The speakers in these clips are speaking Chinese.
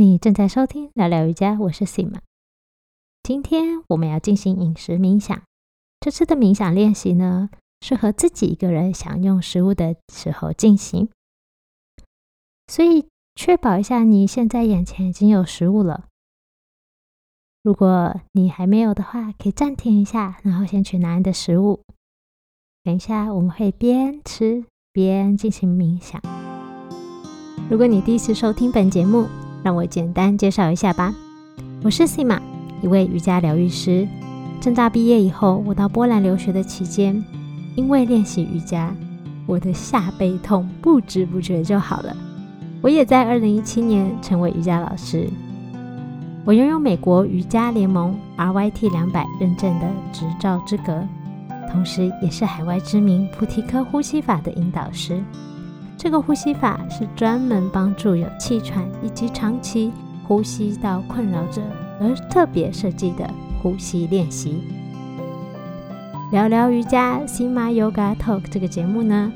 你正在收听聊聊瑜伽，我是 Sima。今天我们要进行饮食冥想。这次的冥想练习呢，适合自己一个人享用食物的时候进行。所以，确保一下你现在眼前已经有食物了。如果你还没有的话，可以暂停一下，然后先去拿你的食物。等一下我们会边吃边进行冥想。如果你第一次收听本节目，让我简单介绍一下吧。我是 Sima，一位瑜伽疗愈师。正大毕业以后，我到波兰留学的期间，因为练习瑜伽，我的下背痛不知不觉就好了。我也在2017年成为瑜伽老师。我拥有美国瑜伽联盟 RYT 两百认证的执照资格，同时也是海外知名菩提科呼吸法的引导师。这个呼吸法是专门帮助有气喘以及长期呼吸道困扰者而特别设计的呼吸练习。聊聊瑜伽 Sima Yoga Talk 这个节目呢，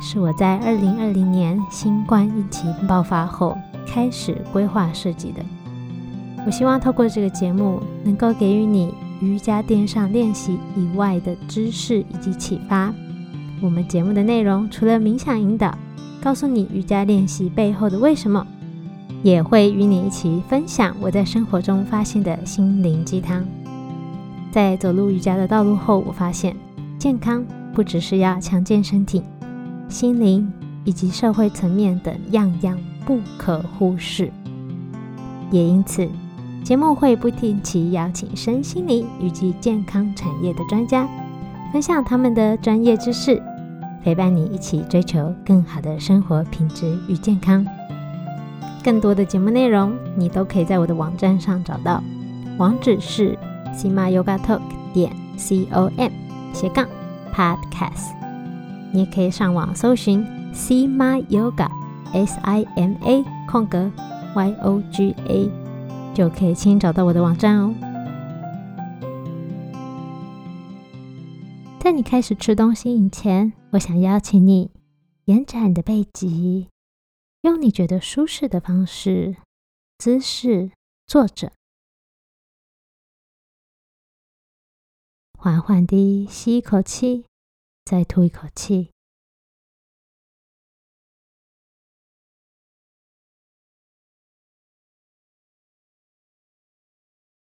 是我在二零二零年新冠疫情爆发后开始规划设计的。我希望透过这个节目，能够给予你瑜伽垫上练习以外的知识以及启发。我们节目的内容除了冥想引导，告诉你瑜伽练习背后的为什么，也会与你一起分享我在生活中发现的心灵鸡汤。在走入瑜伽的道路后，我发现健康不只是要强健身体，心灵以及社会层面等样样不可忽视。也因此，节目会不定期邀请身心灵以及健康产业的专家，分享他们的专业知识。陪伴你一起追求更好的生活品质与健康。更多的节目内容，你都可以在我的网站上找到，网址是 sima yoga talk 点 c o m 斜杠 podcast。你也可以上网搜寻 sima yoga s i m a 空格 y o g a，就可以轻易找到我的网站哦。在你开始吃东西以前，我想邀请你延展你的背脊，用你觉得舒适的方式、姿势坐着，缓缓地吸一口气，再吐一口气。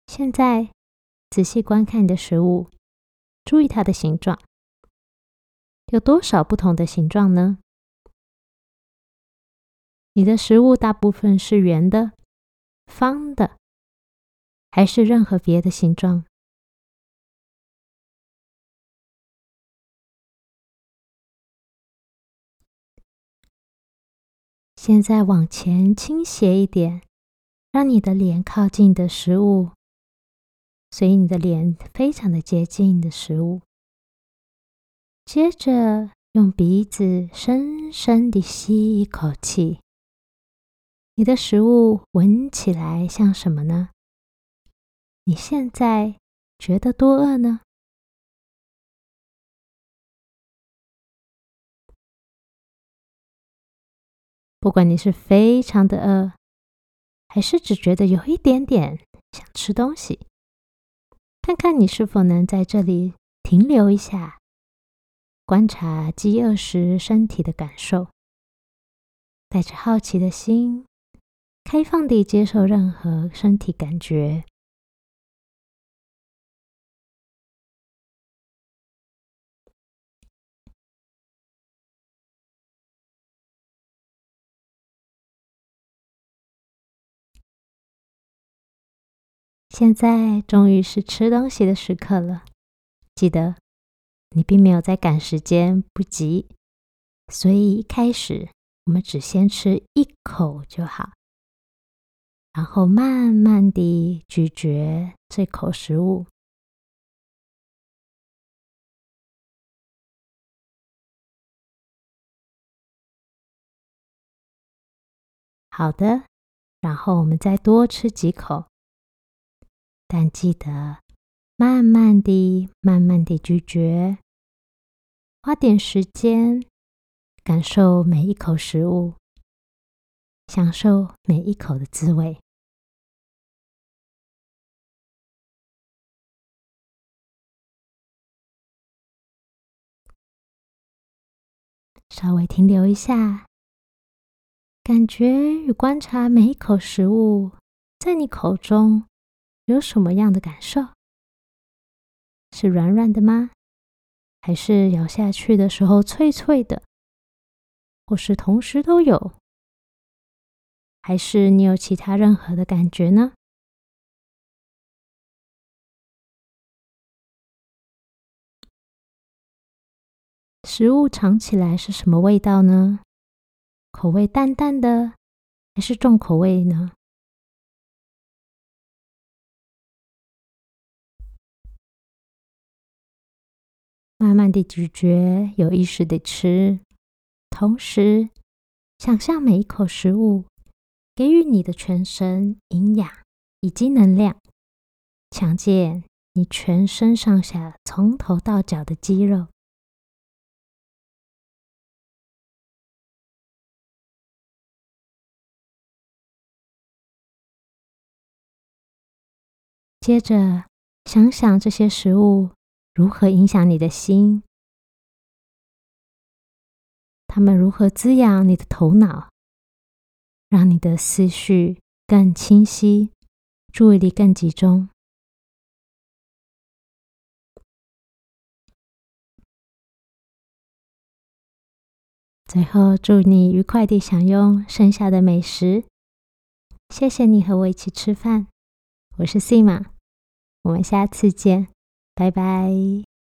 现在仔细观看你的食物。注意它的形状，有多少不同的形状呢？你的食物大部分是圆的、方的，还是任何别的形状？现在往前倾斜一点，让你的脸靠近你的食物。所以你的脸非常的接近你的食物。接着用鼻子深深的吸一口气。你的食物闻起来像什么呢？你现在觉得多饿呢？不管你是非常的饿，还是只觉得有一点点想吃东西。看看你是否能在这里停留一下，观察饥饿时身体的感受，带着好奇的心，开放地接受任何身体感觉。现在终于是吃东西的时刻了。记得，你并没有在赶时间，不急，所以一开始我们只先吃一口就好，然后慢慢地咀嚼这口食物。好的，然后我们再多吃几口。但记得慢慢地、慢慢地咀嚼，花点时间感受每一口食物，享受每一口的滋味。稍微停留一下，感觉与观察每一口食物在你口中有什么样的感受？是软软的吗？还是咬下去的时候脆脆的？或是同时都有？还是你有其他任何的感觉呢？食物尝起来是什么味道呢？口味淡淡的，还是重口味呢？慢慢的咀嚼，有意识的吃，同时想象每一口食物给予你的全身营养以及能量，强健你全身上下从头到脚的肌肉。接着，想想这些食物如何影响你的心，它们如何滋养你的头脑，让你的思绪更清晰，注意力更集中。最后，祝你愉快地享用剩下的美食。谢谢你和我一起吃饭，我是 Sima，。我们下次见，拜拜。